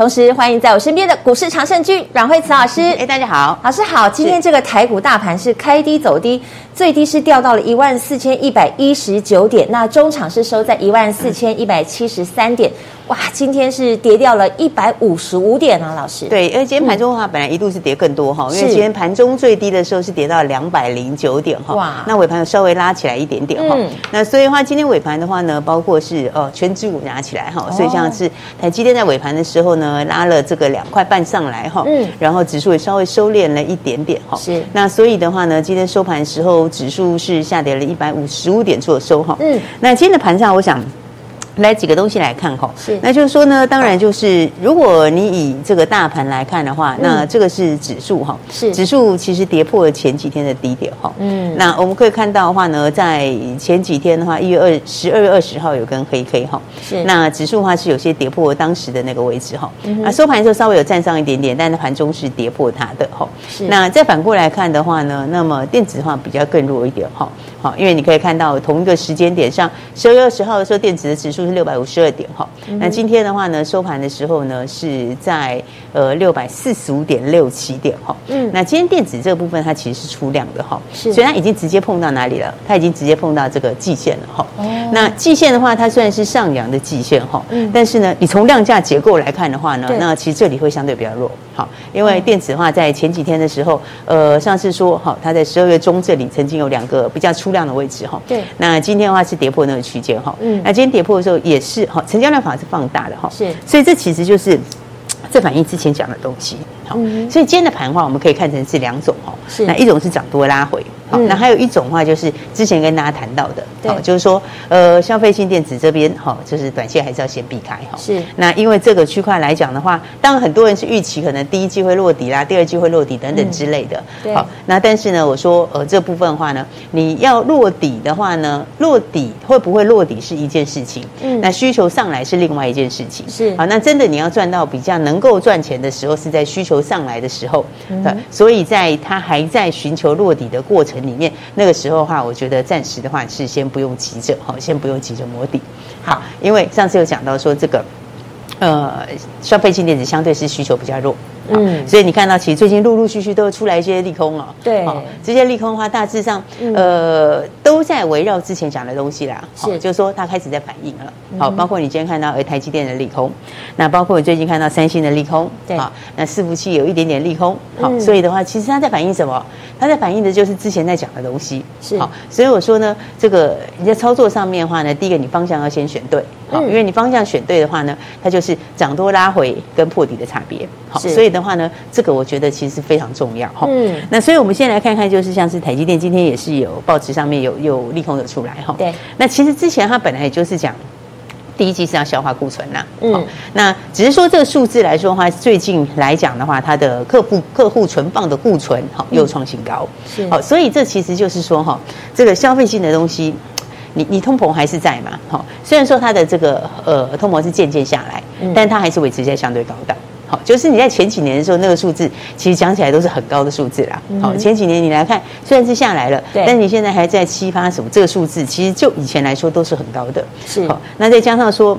同时欢迎在我身边的股市常胜军阮慧慈老师。哎，大家好，老师好。今天这个台股大盘是开低走低，最低是掉到了一万四千一百一十九点，那中场是收在一万四千一百七十三点。哇，今天是跌掉了一百五十五点啊，老师。对，因为今天盘中的话，本来一度是跌更多哈，因为今天盘中最低的时候是跌到两百零九点哈。哇，那尾盘有稍微拉起来一点点哈。那所以的话，今天尾盘的话呢，包括是呃全指股拿起来哈，所以像是台积电在尾盘的时候呢，拉了这个两块半上来哈。嗯。然后指数也稍微收敛了一点点哈。是。那所以的话呢，今天收盘的时候指数是下跌了一百五十五点做收哈。嗯。那今天的盘上，我想。来几个东西来看哈，是，那就是说呢，当然就是如果你以这个大盘来看的话，嗯、那这个是指数哈，是。指数其实跌破了前几天的低点哈，嗯，那我们可以看到的话呢，在前几天的话，一月二十二月二十号有跟黑 K 哈，是，那指数的话是有些跌破当时的那个位置哈，嗯，那收盘的时候稍微有站上一点点，但是盘中是跌破它的哈，是，那再反过来看的话呢，那么电子的话比较更弱一点哈，好，因为你可以看到同一个时间点上，十二月二十号的时候，电子的指数。是六百五十二点哈，那今天的话呢，收盘的时候呢，是在呃六百四十五点六七点哈。嗯，那今天电子这个部分它其实是出量的哈，是，所以它已经直接碰到哪里了？它已经直接碰到这个季线了哈。哦，那季线的话，它虽然是上扬的季线哈，嗯，但是呢，你从量价结构来看的话呢，那其实这里会相对比较弱。好，因为电子的话，在前几天的时候，呃，上次说好，它在十二月中这里曾经有两个比较出量的位置哈。对，那今天的话是跌破那个区间哈。嗯，那今天跌破的时候。也是哈，成交量反而是放大的哈，是，所以这其实就是 这反映之前讲的东西，好，所以今天的盘的话，我们可以看成是两种哈，是，那一种是涨多拉回。好，那还有一种话就是之前跟大家谈到的，好，就是说，呃，消费性电子这边，哈，就是短线还是要先避开哈。是。那因为这个区块来讲的话，当然很多人是预期可能第一季会落底啦，第二季会落底等等之类的。对。好，那但是呢，我说，呃，这部分的话呢，你要落底的话呢，落底会不会落底是一件事情，嗯，那需求上来是另外一件事情。是。好，那真的你要赚到比较能够赚钱的时候，是在需求上来的时候。嗯。所以在它还在寻求落底的过程。里面那个时候的话，我觉得暂时的话是先不用急着，好，先不用急着摸底，好，因为上次有讲到说这个，呃，消费性电子相对是需求比较弱。嗯，所以你看到，其实最近陆陆续续都出来一些利空哦。对，这些利空的话，大致上呃都在围绕之前讲的东西啦。是，就是说它开始在反应了。好，包括你今天看到呃台积电的利空，那包括你最近看到三星的利空，对，好，那伺服器有一点点利空。好，所以的话，其实它在反映什么？它在反映的就是之前在讲的东西。是，好，所以我说呢，这个你在操作上面的话呢，第一个你方向要先选对，好，因为你方向选对的话呢，它就是涨多拉回跟破底的差别。好，所以的话呢，这个我觉得其实非常重要哈。嗯，那所以我们先来看看，就是像是台积电今天也是有报纸上面有有利空的出来哈。对，那其实之前它本来也就是讲第一季是要消化库存呐。嗯，那只是说这个数字来说的话，最近来讲的话，它的客户客户存放的库存好又创新高。是，好，所以这其实就是说哈，这个消费性的东西，你你通膨还是在嘛？好，虽然说它的这个呃通膨是渐渐下来，但它还是维持在相对高档。好，就是你在前几年的时候，那个数字其实讲起来都是很高的数字啦。好，前几年你来看，虽然是下来了，对，但你现在还在七八什么这个数字，其实就以前来说都是很高的。是，好，那再加上说，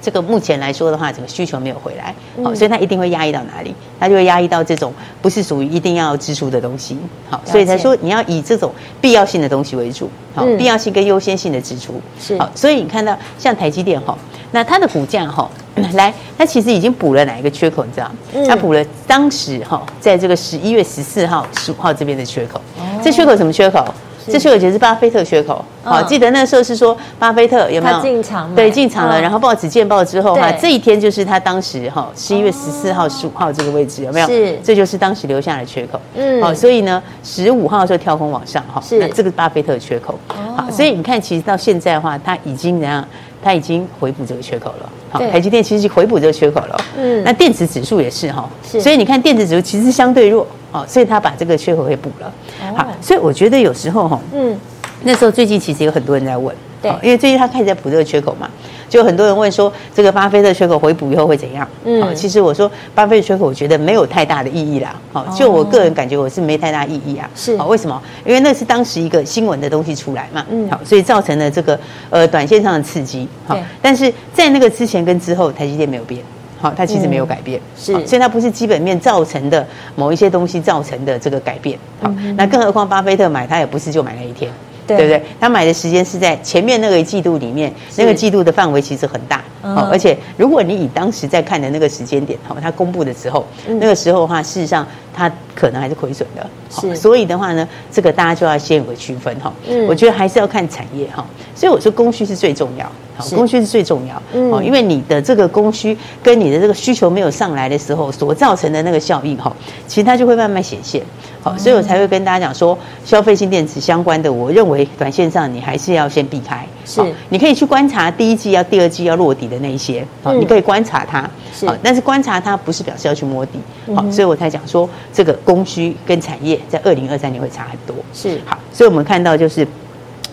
这个目前来说的话，整个需求没有回来，好，所以它一定会压抑到哪里？它就会压抑到这种不是属于一定要支出的东西。好，所以才说你要以这种必要性的东西为主。好，必要性跟优先性的支出是好，所以你看到像台积电哈，那它的股价哈。来，它其实已经补了哪一个缺口？你知道？它补了当时哈，在这个十一月十四号、十五号这边的缺口。这缺口什么缺口？这是我觉得是巴菲特缺口。好，记得那时候是说巴菲特有没有进场？对，进场了。然后报纸见报之后哈，这一天就是他当时哈十一月十四号、十五号这个位置有没有？是，这就是当时留下的缺口。嗯，好，所以呢，十五号的时候跳空往上哈，那这个巴菲特缺口。好，所以你看，其实到现在的话，他已经怎样？他已经回补这个缺口了。好，台积电其实回补这个缺口了。嗯，那电子指数也是哈，所以你看电子指数其实相对弱，哦，所以它把这个缺口给补了。好，所以我觉得有时候哈，嗯，那时候最近其实有很多人在问，对，因为最近他开始在补这个缺口嘛。就很多人问说，这个巴菲特缺口回补以后会怎样？嗯，其实我说巴菲特缺口，我觉得没有太大的意义啦。好，就我个人感觉，我是没太大意义啊。是，好，为什么？因为那是当时一个新闻的东西出来嘛。嗯，好，所以造成了这个呃短线上的刺激。好，但是在那个之前跟之后，台积电没有变。好，它其实没有改变。是，所以它不是基本面造成的某一些东西造成的这个改变。好，那更何况巴菲特买，他也不是就买那一天。对不对？他买的时间是在前面那个一季度里面，那个季度的范围其实很大。哦，而且如果你以当时在看的那个时间点，哦，他公布的时候，那个时候的话，事实上他可能还是亏损的。是，所以的话呢，这个大家就要先有个区分哈。嗯，我觉得还是要看产业哈。所以我说供需是最重要，供需是最重要。哦，因为你的这个供需跟你的这个需求没有上来的时候，所造成的那个效应哈，其实它就会慢慢显现。好，所以我才会跟大家讲说，消费性电子相关的，我认为短线上你还是要先避开。是，你可以去观察第一季要、第二季要落底的那一些，好，你可以观察它。是，但是观察它不是表示要去摸底。好，所以我才讲说，这个供需跟产业在二零二三年会差很多。是，好，所以我们看到就是。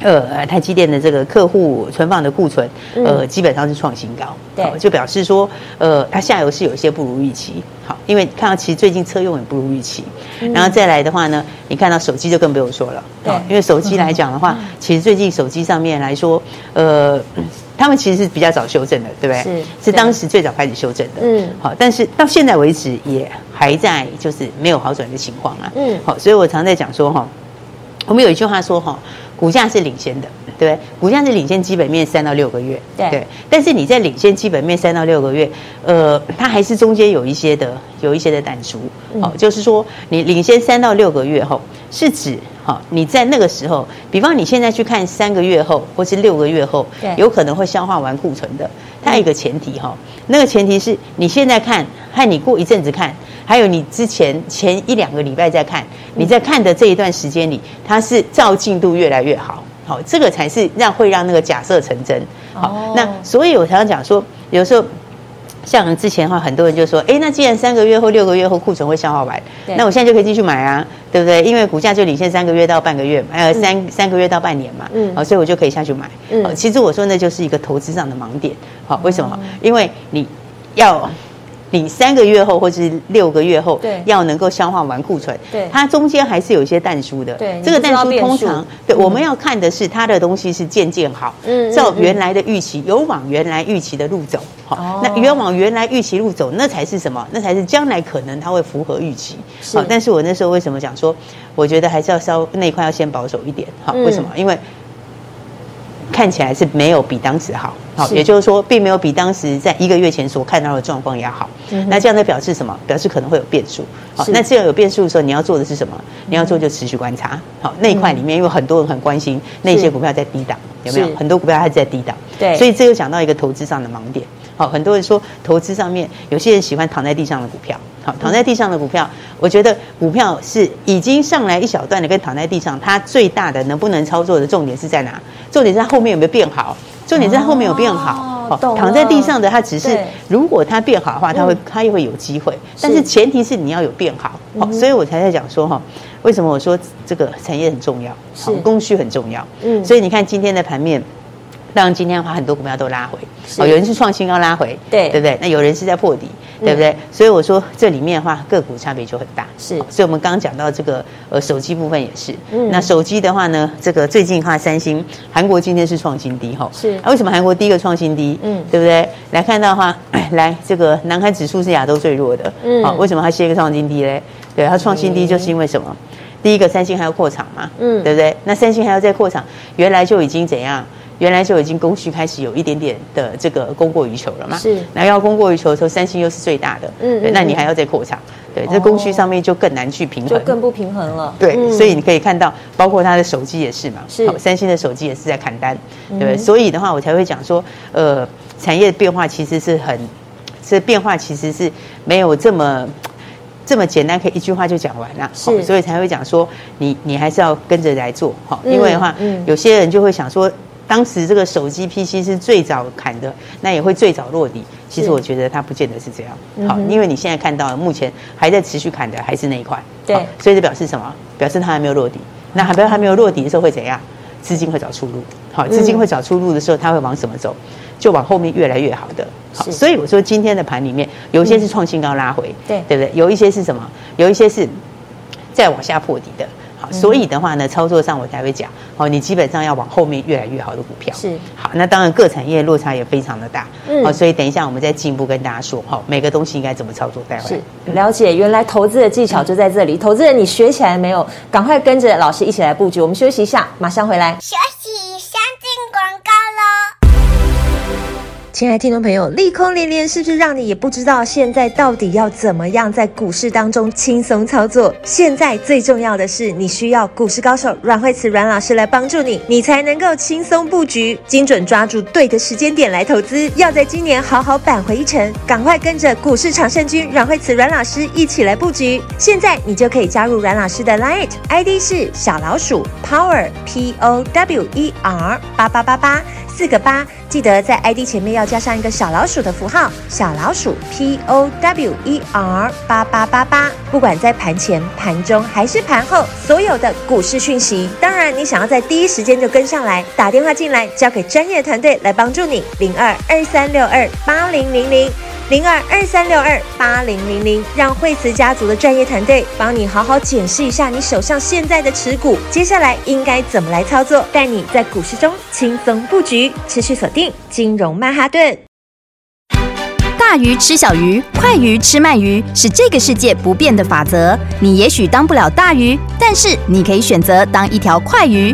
呃，台积电的这个客户存放的库存，呃，基本上是创新高，对，就表示说，呃，它下游是有一些不如预期，好，因为看到其实最近车用也不如预期，然后再来的话呢，你看到手机就更不用说了，对，因为手机来讲的话，其实最近手机上面来说，呃，他们其实是比较早修正的，对不对？是，是当时最早开始修正的，嗯，好，但是到现在为止也还在就是没有好转的情况啊，嗯，好，所以我常在讲说哈，我们有一句话说哈。股价是领先的，对不对？股价是领先基本面三到六个月，对，对。但是你在领先基本面三到六个月，呃，它还是中间有一些的，有一些的胆足。好、嗯，就是说你领先三到六个月后，是指好你在那个时候，比方你现在去看三个月后或是六个月后，有可能会消化完库存的。它有一个前提哈，那个前提是你现在看和你过一阵子看。还有你之前前一两个礼拜在看，你在看的这一段时间里，它是照进度越来越好，好，这个才是让会让那个假设成真。好，那所以我常常讲说，有时候像之前的话，很多人就说，哎，那既然三个月后、六个月后库存会消耗完，那我现在就可以继续买啊，对不对？因为股价就领先三个月到半个月，呃，三三个月到半年嘛，嗯，好，所以我就可以下去买。嗯，其实我说那就是一个投资上的盲点。好，为什么？因为你要。你三个月后或是六个月后，对，要能够消化完库存，对，它中间还是有一些淡书的，对，这个淡书通常，对，我们要看的是它的东西是渐渐好，嗯，照原来的预期，有往原来预期的路走，好，那原往原来预期路走，那才是什么？那才是将来可能它会符合预期，好，但是我那时候为什么讲说，我觉得还是要稍那一块要先保守一点，好，为什么？因为。看起来是没有比当时好，好，也就是说，并没有比当时在一个月前所看到的状况要好。那这样的表示什么？表示可能会有变数。好，那这样有变数的时候，你要做的是什么？你要做就持续观察。好，那一块里面，因为很多人很关心那些股票在低档，有没有？很多股票还在低档。对，所以这又讲到一个投资上的盲点。好，很多人说投资上面，有些人喜欢躺在地上的股票。好，躺在地上的股票，我觉得股票是已经上来一小段的，跟躺在地上，它最大的能不能操作的重点是在哪？重点是它后面有没有变好？重点是它后面有变好。哦，躺在地上的它只是，如果它变好的话，它会它又会有机会。但是前提是你要有变好。好，所以我才在讲说哈，为什么我说这个产业很重要？好，供需很重要。嗯，所以你看今天的盘面。当然，今天的话，很多股票都拉回，哦，有人是创新高拉回，对，对不对？那有人是在破底，对不对？所以我说这里面的话，个股差别就很大。是，所以我们刚刚讲到这个呃手机部分也是。嗯，那手机的话呢，这个最近的话，三星、韩国今天是创新低哈。是，那为什么韩国第一个创新低？嗯，对不对？来看到的话，来这个南韩指数是亚洲最弱的。嗯，好，为什么它是一个创新低嘞？对，它创新低就是因为什么？第一个，三星还要扩厂嘛。嗯，对不对？那三星还要再扩厂，原来就已经怎样？原来就已经供需开始有一点点的这个供过于求了嘛？是，那要供过于求的时候，三星又是最大的，嗯，对，那你还要再扩厂，对，这供需上面就更难去平衡，就更不平衡了。对，所以你可以看到，包括它的手机也是嘛，是，三星的手机也是在砍单，对不对？所以的话，我才会讲说，呃，产业变化其实是很，这变化其实是没有这么这么简单，可以一句话就讲完了。是，所以才会讲说，你你还是要跟着来做，哈，因为的话，有些人就会想说。当时这个手机 PC 是最早砍的，那也会最早落底。其实我觉得它不见得是这样。好，因为你现在看到目前还在持续砍的还是那一块。对，所以这表示什么？表示它还没有落底。那还没有还没有落底的时候会怎样？资金会找出路。好，资金会找出路的时候，它会往什么走？就往后面越来越好的。好，所以我说今天的盘里面有一些是创新高拉回，对对不对？有一些是什么？有一些是再往下破底的。所以的话呢，操作上我才会讲哦，你基本上要往后面越来越好的股票是好。那当然各产业落差也非常的大，嗯，好，所以等一下我们再进一步跟大家说哈，每个东西应该怎么操作。待会是了解，原来投资的技巧就在这里。投资人，你学起来没有？赶快跟着老师一起来布局。我们休息一下，马上回来。休亲爱听众朋友，利空连连，是不是让你也不知道现在到底要怎么样在股市当中轻松操作？现在最重要的是，你需要股市高手阮慧慈阮老师来帮助你，你才能够轻松布局，精准抓住对的时间点来投资。要在今年好好扳回一城，赶快跟着股市常胜军阮慧慈阮老师一起来布局。现在你就可以加入阮老师的 Line ID 是小老鼠 Power P O W E R 八八八八。四个八，记得在 ID 前面要加上一个小老鼠的符号，小老鼠 P O W E R 八八八八。不管在盘前、盘中还是盘后，所有的股市讯息，当然你想要在第一时间就跟上来，打电话进来，交给专业团队来帮助你。零二二三六二八零零零。零二二三六二八零零零，让惠慈家族的专业团队帮你好好检视一下你手上现在的持股，接下来应该怎么来操作，带你在股市中轻松布局，持续锁定金融曼哈顿。大鱼吃小鱼，快鱼吃慢鱼，是这个世界不变的法则。你也许当不了大鱼，但是你可以选择当一条快鱼。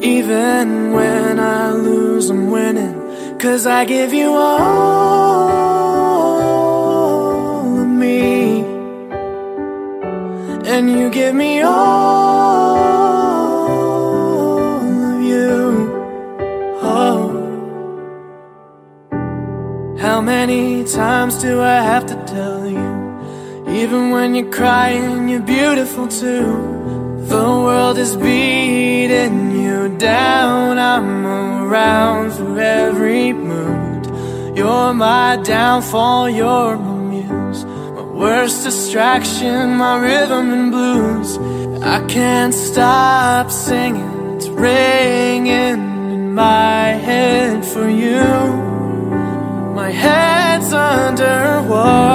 Even when I lose, I'm winning. Cause I give you all of me. And you give me all of you. Oh. How many times do I have to tell you? Even when you're crying, you're beautiful too. The world is beating you down. I'm around for every mood. You're my downfall, you're my muse. My worst distraction, my rhythm and blues. I can't stop singing, it's ringing in my head for you. My head's underwater,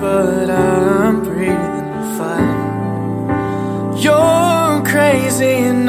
but I'm breathing fine. You're crazy and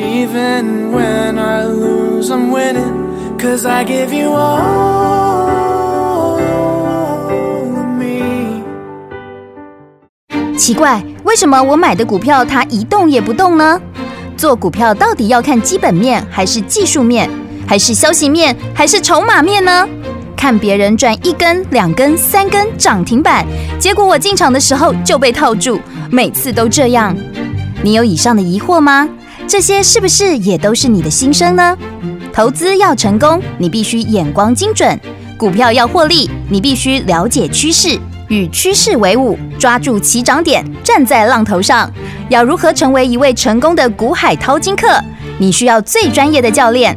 even when i lose i'm winning 'cause i give you all me. 奇怪为什么我买的股票它一动也不动呢？做股票到底要看基本面还是技术面？还是消息面？还是筹码面呢？看别人赚一根两根三根涨停板结果我进场的时候就被套住每次都这样。你有以上的疑惑吗？这些是不是也都是你的心声呢？投资要成功，你必须眼光精准；股票要获利，你必须了解趋势，与趋势为伍，抓住起涨点，站在浪头上。要如何成为一位成功的股海淘金客？你需要最专业的教练。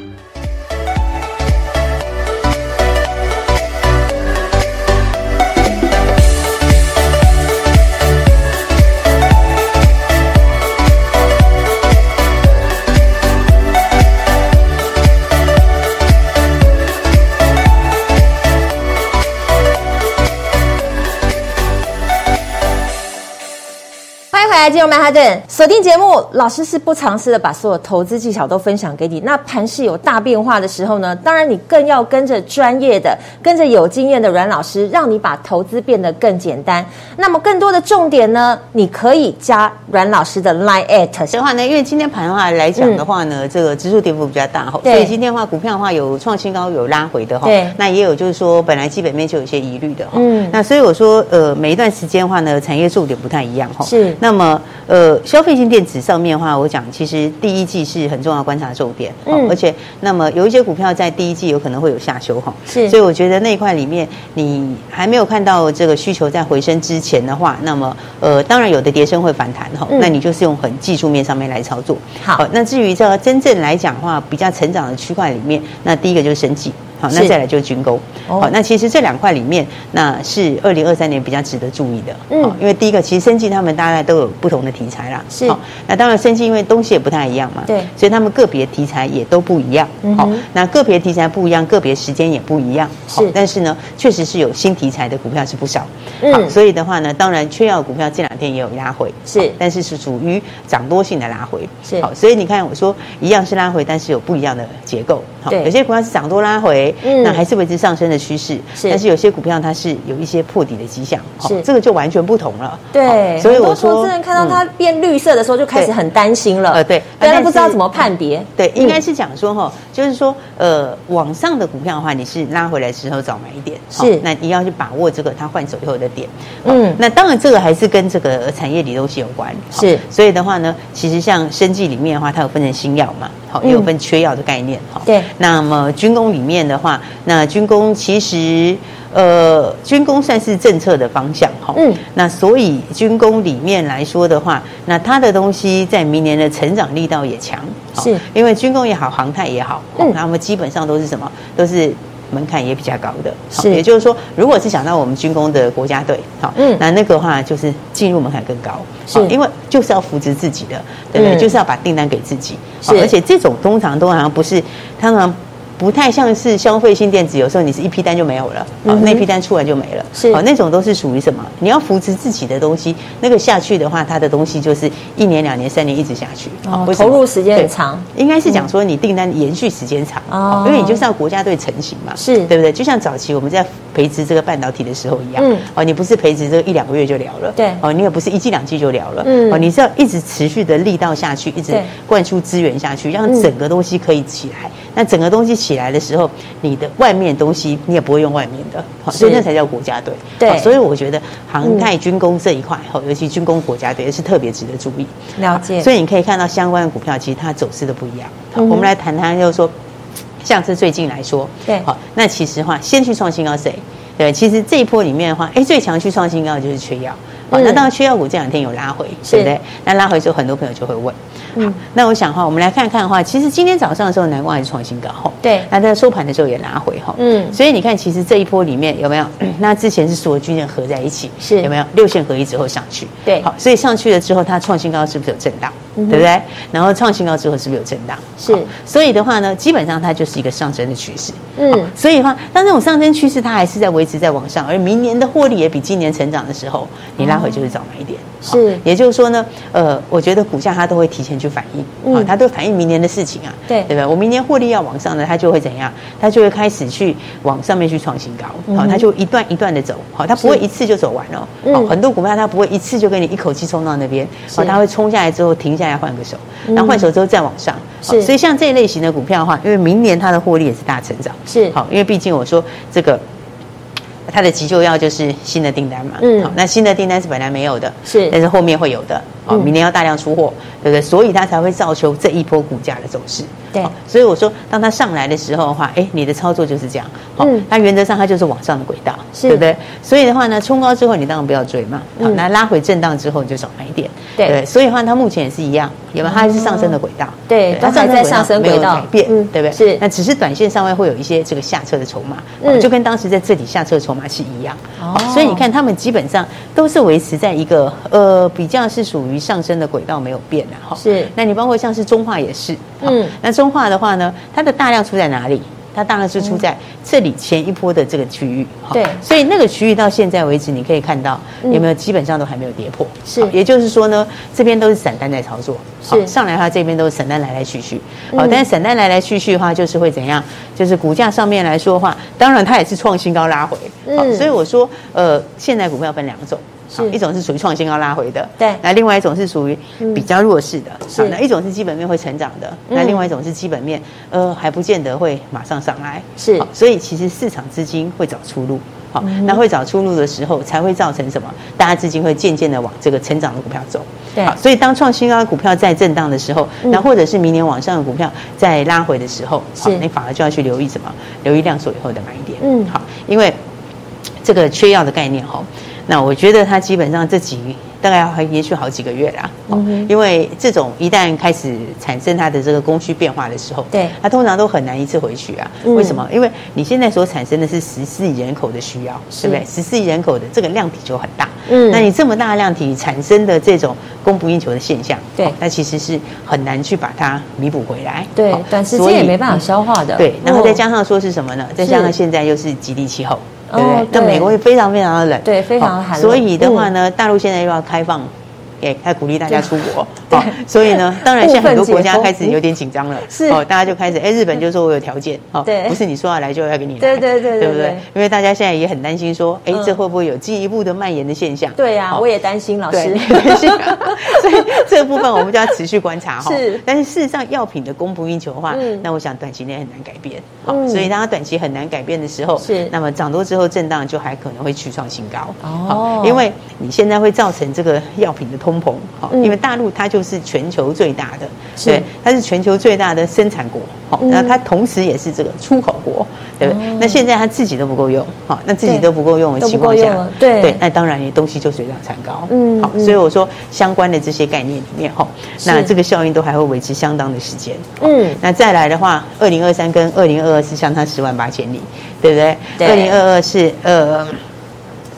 来进入曼哈顿，锁定节目，老师是不藏私的，把所有投资技巧都分享给你。那盘势有大变化的时候呢，当然你更要跟着专业的、跟着有经验的阮老师，让你把投资变得更简单。那么更多的重点呢，你可以加阮老师的 Line at 的话呢，因为今天盘的话来讲的话呢，嗯、这个指数跌幅比较大哈，所以今天的话股票的话有创新高，有拉回的哈。对，那也有就是说本来基本面就有些疑虑的哈。嗯，那所以我说呃，每一段时间的话呢，产业重点不太一样哈。是，那么。呃，消费性电子上面的话，我讲其实第一季是很重要观察重点，嗯，而且那么有一些股票在第一季有可能会有下修哈，是，所以我觉得那一块里面你还没有看到这个需求在回升之前的话，那么呃，当然有的跌升会反弹哈，那你就是用很技术面上面来操作。好，那至于这个真正来讲的话，比较成长的区块里面，那第一个就是生技。好，那再来就是军工。好，那其实这两块里面，那是二零二三年比较值得注意的。嗯，因为第一个，其实生技他们大概都有不同的题材啦。是。那当然生技因为东西也不太一样嘛。对。所以他们个别题材也都不一样。好，那个别题材不一样，个别时间也不一样。是。但是呢，确实是有新题材的股票是不少。嗯。所以的话呢，当然缺药股票这两天也有拉回。是。但是是属于涨多性的拉回。是。好，所以你看我说一样是拉回，但是有不一样的结构。好，有些股票是涨多拉回。嗯，那还是维持上升的趋势，是，但是有些股票它是有一些破底的迹象，是，这个就完全不同了。对，所以我说，投资人看到它变绿色的时候，就开始很担心了。呃，对，大家不知道怎么判别。对，应该是讲说哈，就是说，呃，往上的股票的话，你是拉回来的时候早买一点，是，那你要去把握这个它换手以后的点。嗯，那当然这个还是跟这个产业里东西有关。是，所以的话呢，其实像生技里面的话，它有分成新药嘛，好，也有分缺药的概念。哈，对。那么军工里面的话，那军工其实，呃，军工算是政策的方向哈。嗯。那所以军工里面来说的话，那它的东西在明年的成长力道也强。是。因为军工也好，航太也好，嗯，那么基本上都是什么？都是门槛也比较高的。是。也就是说，如果是想到我们军工的国家队，好，嗯，那那个话就是进入门槛更高。是。因为就是要扶持自己的，对不对？就是要把订单给自己。是。而且这种通常都好像不是，通常。不太像是消费性电子，有时候你是一批单就没有了，啊，那批单出来就没了，是，啊，那种都是属于什么？你要扶持自己的东西，那个下去的话，它的东西就是一年、两年、三年一直下去，哦，投入时间很长，应该是讲说你订单延续时间长，哦，因为你就是要国家队成型嘛，是。对不对？就像早期我们在培植这个半导体的时候一样，嗯，哦，你不是培植这个一两个月就了了，对，哦，你也不是一季两季就了了，嗯，哦，你是要一直持续的力道下去，一直灌输资源下去，让整个东西可以起来。那整个东西起来的时候，你的外面东西你也不会用外面的，所以那才叫国家队。对，所以我觉得航太军工这一块，尤其军工国家队是特别值得注意。了解。所以你可以看到相关的股票，其实它走势都不一样。我们来谈谈，就是说，像是最近来说，对，好，那其实话先去创新高谁？对，其实这一波里面的话，哎，最强去创新高的就是缺药。好，那当然缺药股这两天有拉回，对不对？那拉回之后，很多朋友就会问。嗯，那我想哈，我们来看看的话，其实今天早上的时候，南光还是创新高哈。对，那在收盘的时候也拉回哈。嗯，所以你看，其实这一波里面有没有？那之前是所有均线合在一起，是有没有六线合一之后上去？对，好，所以上去了之后，它创新高是不是有震荡？对不对？然后创新高之后是不是有震荡？是，所以的话呢，基本上它就是一个上升的趋势。嗯，所以的话，当这种上升趋势它还是在维持在往上，而明年的获利也比今年成长的时候，你拉回就是早买一点。是，也就是说呢，呃，我觉得股价它都会提前去反应，嗯，它都反映明年的事情啊，对，对不对？我明年获利要往上呢，它就会怎样？它就会开始去往上面去创新高，好，它就一段一段的走，好，它不会一次就走完哦，好，很多股票它不会一次就给你一口气冲到那边，好，它会冲下来之后停下来换个手，然后换手之后再往上，是，所以像这一类型的股票的话，因为明年它的获利也是大成长，是，好，因为毕竟我说这个。它的急救药就是新的订单嘛，嗯，好，那新的订单是本来没有的，是，但是后面会有的，哦，明年要大量出货，对不对？所以它才会造就这一波股价的走势，对，所以我说，当它上来的时候的话，哎，你的操作就是这样，好，它原则上它就是往上的轨道，对不对？所以的话呢，冲高之后你当然不要追嘛，好，那拉回震荡之后你就少买一点，对，所以的话它目前也是一样，有没有？它还是上升的轨道，对，它还在上升轨道，改变，对不对？是，那只是短线上面会有一些这个下车的筹码，嗯，就跟当时在这里下车筹码。是一样，哦，所以你看，他们基本上都是维持在一个呃比较是属于上升的轨道，没有变的哈。是，那你包括像是中化也是，嗯，那中化的话呢，它的大量出在哪里？它当然是出在这里前一波的这个区域，对，所以那个区域到现在为止，你可以看到有没有基本上都还没有跌破，是，也就是说呢，这边都是散单在操作，是。上来的话这边都是散单来来去去，好，但是散单来来去去的话，就是会怎样？就是股价上面来说的话，当然它也是创新高拉回，嗯，所以我说，呃，现在股票分两种。是。一种是属于创新高拉回的，对，那另外一种是属于比较弱势的，是那一种是基本面会成长的，那另外一种是基本面呃还不见得会马上上来，是，所以其实市场资金会找出路，好，那会找出路的时候才会造成什么？大家资金会渐渐的往这个成长的股票走，对，好，所以当创新高股票在震荡的时候，那或者是明年往上的股票在拉回的时候，是，你反而就要去留意什么？留意量缩以后的买点，嗯，好，因为这个缺药的概念哈。那我觉得它基本上这几大概要还延续好几个月啦，哦，因为这种一旦开始产生它的这个供需变化的时候，对，它通常都很难一次回去啊。为什么？因为你现在所产生的是十四亿人口的需要，对不对？十四亿人口的这个量体就很大，嗯，那你这么大量体产生的这种供不应求的现象，对，那其实是很难去把它弥补回来，对，短时间也没办法消化的，对。然后再加上说是什么呢？再加上现在又是极地气候。对不对？那美国也非常非常的冷，对，非常寒冷。所以的话呢，大陆现在又要开放。也还鼓励大家出国，好，所以呢，当然现在很多国家开始有点紧张了，是哦，大家就开始，哎，日本 就说我有条件，哦，对，不是你说要来就要给你来，对对对，对不对？因为大家现在也很担心说，哎，这会不会有进一步的蔓延的现象？对呀，我也担心，老师，担心，所以这个部分我们就要持续观察哈。是，但是事实上药品的供不应求的话，那我想短期内很难改变，好，所以当它短期很难改变的时候，是，那么涨多之后震荡就还可能会去创新高，哦，因为你现在会造成这个药品的通膨，好，因为大陆它就是全球最大的，对，它是全球最大的生产国，好，那它同时也是这个出口国，对不对？那现在它自己都不够用，好，那自己都不够用的情况下，对对，那当然你东西就水涨船高，嗯，好，所以我说相关的这些概念里面，哈，那这个效应都还会维持相当的时间，嗯，那再来的话，二零二三跟二零二二是相差十万八千里，对不对？二零二二是呃。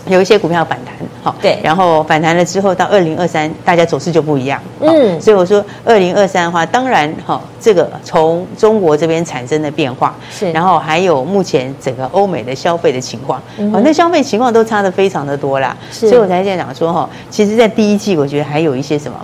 有一些股票反弹，好，对，然后反弹了之后，到二零二三，大家走势就不一样，嗯，所以我说二零二三的话，当然，哈，这个从中国这边产生的变化是，然后还有目前整个欧美的消费的情况，嗯，那消费情况都差的非常的多啦，是，所以我才这样讲说，哈，其实，在第一季，我觉得还有一些什么。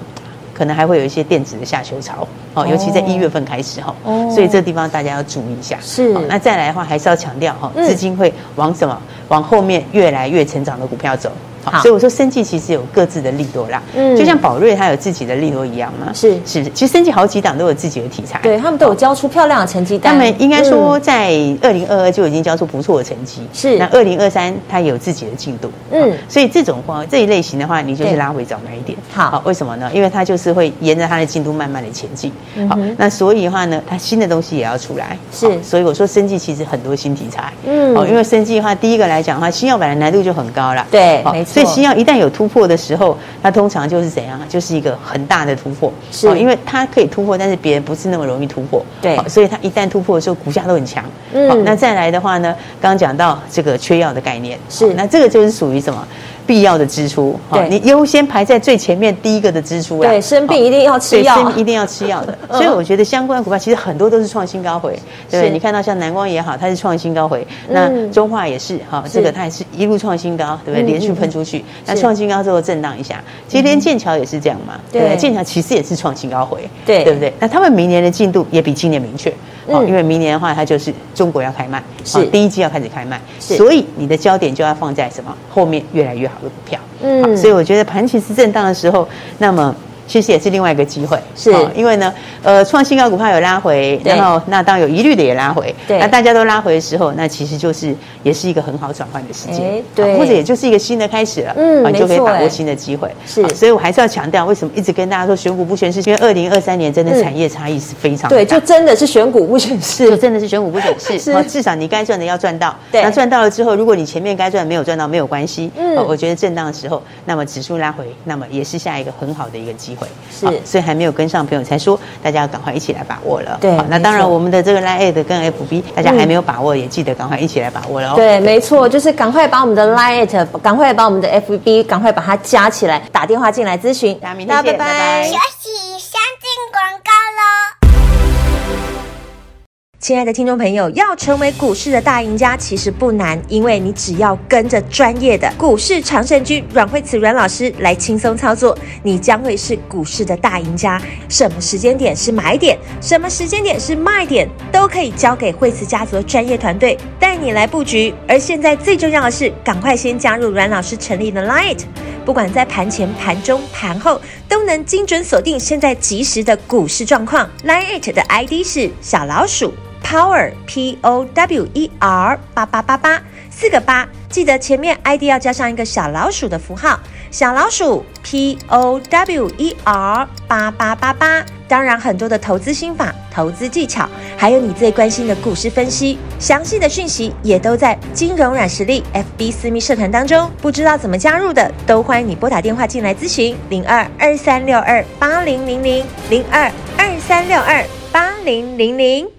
可能还会有一些电子的下修潮，哦，尤其在一月份开始哈，哦，所以这个地方大家要注意一下。是，那再来的话，还是要强调哈，资金会往什么？往后面越来越成长的股票走。好，所以我说生技其实有各自的利多啦，嗯，就像宝瑞它有自己的利多一样嘛，是。是，其实生技好几档都有自己的题材，对他们都有交出漂亮的成绩单，他们应该说在二零二二就已经交出不错的成绩，是。那二零二三它也有自己的进度，嗯，所以这种话这一类型的话，你就是拉回早买一点，好，为什么呢？因为它就是会沿着它的进度慢慢的前进，好，那所以的话呢，它新的东西也要出来，是，所以我说生技其实很多新题材，嗯，哦，因为生技的话，第一个来讲的话，新药本来难度就很高了，对，没错。所以新药一旦有突破的时候，它通常就是怎样？就是一个很大的突破。是，因为它可以突破，但是别人不是那么容易突破。对，所以它一旦突破的时候，股价都很强。嗯，那再来的话呢，刚刚讲到这个缺药的概念，是，那这个就是属于什么？必要的支出，对，你优先排在最前面第一个的支出。对，生病一定要吃药，生病一定要吃药的。所以我觉得相关的股票其实很多都是创新高回，对不对？你看到像南光也好，它是创新高回，那中化也是哈，这个它也是一路创新高，对不对？连续喷出去，那创新高之后震荡一下，其实连剑桥也是这样嘛，对？剑桥其实也是创新高回，对，对不对？那他们明年的进度也比今年明确。哦，因为明年的话，它就是中国要开卖，是第一季要开始开卖，所以你的焦点就要放在什么？后面越来越好的股票。嗯，所以我觉得盘其实震荡的时候，那么。其实也是另外一个机会，是。因为呢，呃，创新高股票有拉回，然后那当有疑虑的也拉回，对，那大家都拉回的时候，那其实就是也是一个很好转换的时间，对，或者也就是一个新的开始了，嗯，你就可以把握新的机会，是，所以我还是要强调，为什么一直跟大家说选股不选市，因为二零二三年真的产业差异是非常大，对，就真的是选股不选市，就真的是选股不选市，是，至少你该赚的要赚到，对，那赚到了之后，如果你前面该赚没有赚到，没有关系，嗯，我觉得震荡的时候，那么指数拉回，那么也是下一个很好的一个机会，是。所以还没有跟上朋友才说，大家要赶快一起来把握了。对，那当然我们的这个 Line 跟 FB，大家还没有把握，也记得赶快一起来把握了哦。对，没错，就是赶快把我们的 Line，赶快把我们的 FB，赶快把它加起来，打电话进来咨询。大家明天见，拜拜。休息，先进广告喽。亲爱的听众朋友，要成为股市的大赢家其实不难，因为你只要跟着专业的股市常胜军阮慧慈阮老师来轻松操作，你将会是股市的大赢家。什么时间点是买点，什么时间点是卖点，都可以交给慧慈家族的专业团队带你来布局。而现在最重要的是，赶快先加入阮老师成立的 Line，不管在盘前、盘中、盘后，都能精准锁定现在即时的股市状况。Line 的 ID 是小老鼠。Power P O W E R 八八八八四个八，记得前面 ID 要加上一个小老鼠的符号，小老鼠 P O W E R 八八八八。当然，很多的投资心法、投资技巧，还有你最关心的股市分析，详细的讯息也都在金融软实力 FB 私密社团当中。不知道怎么加入的，都欢迎你拨打电话进来咨询零二二三六二八零零零零二二三六二八零零零。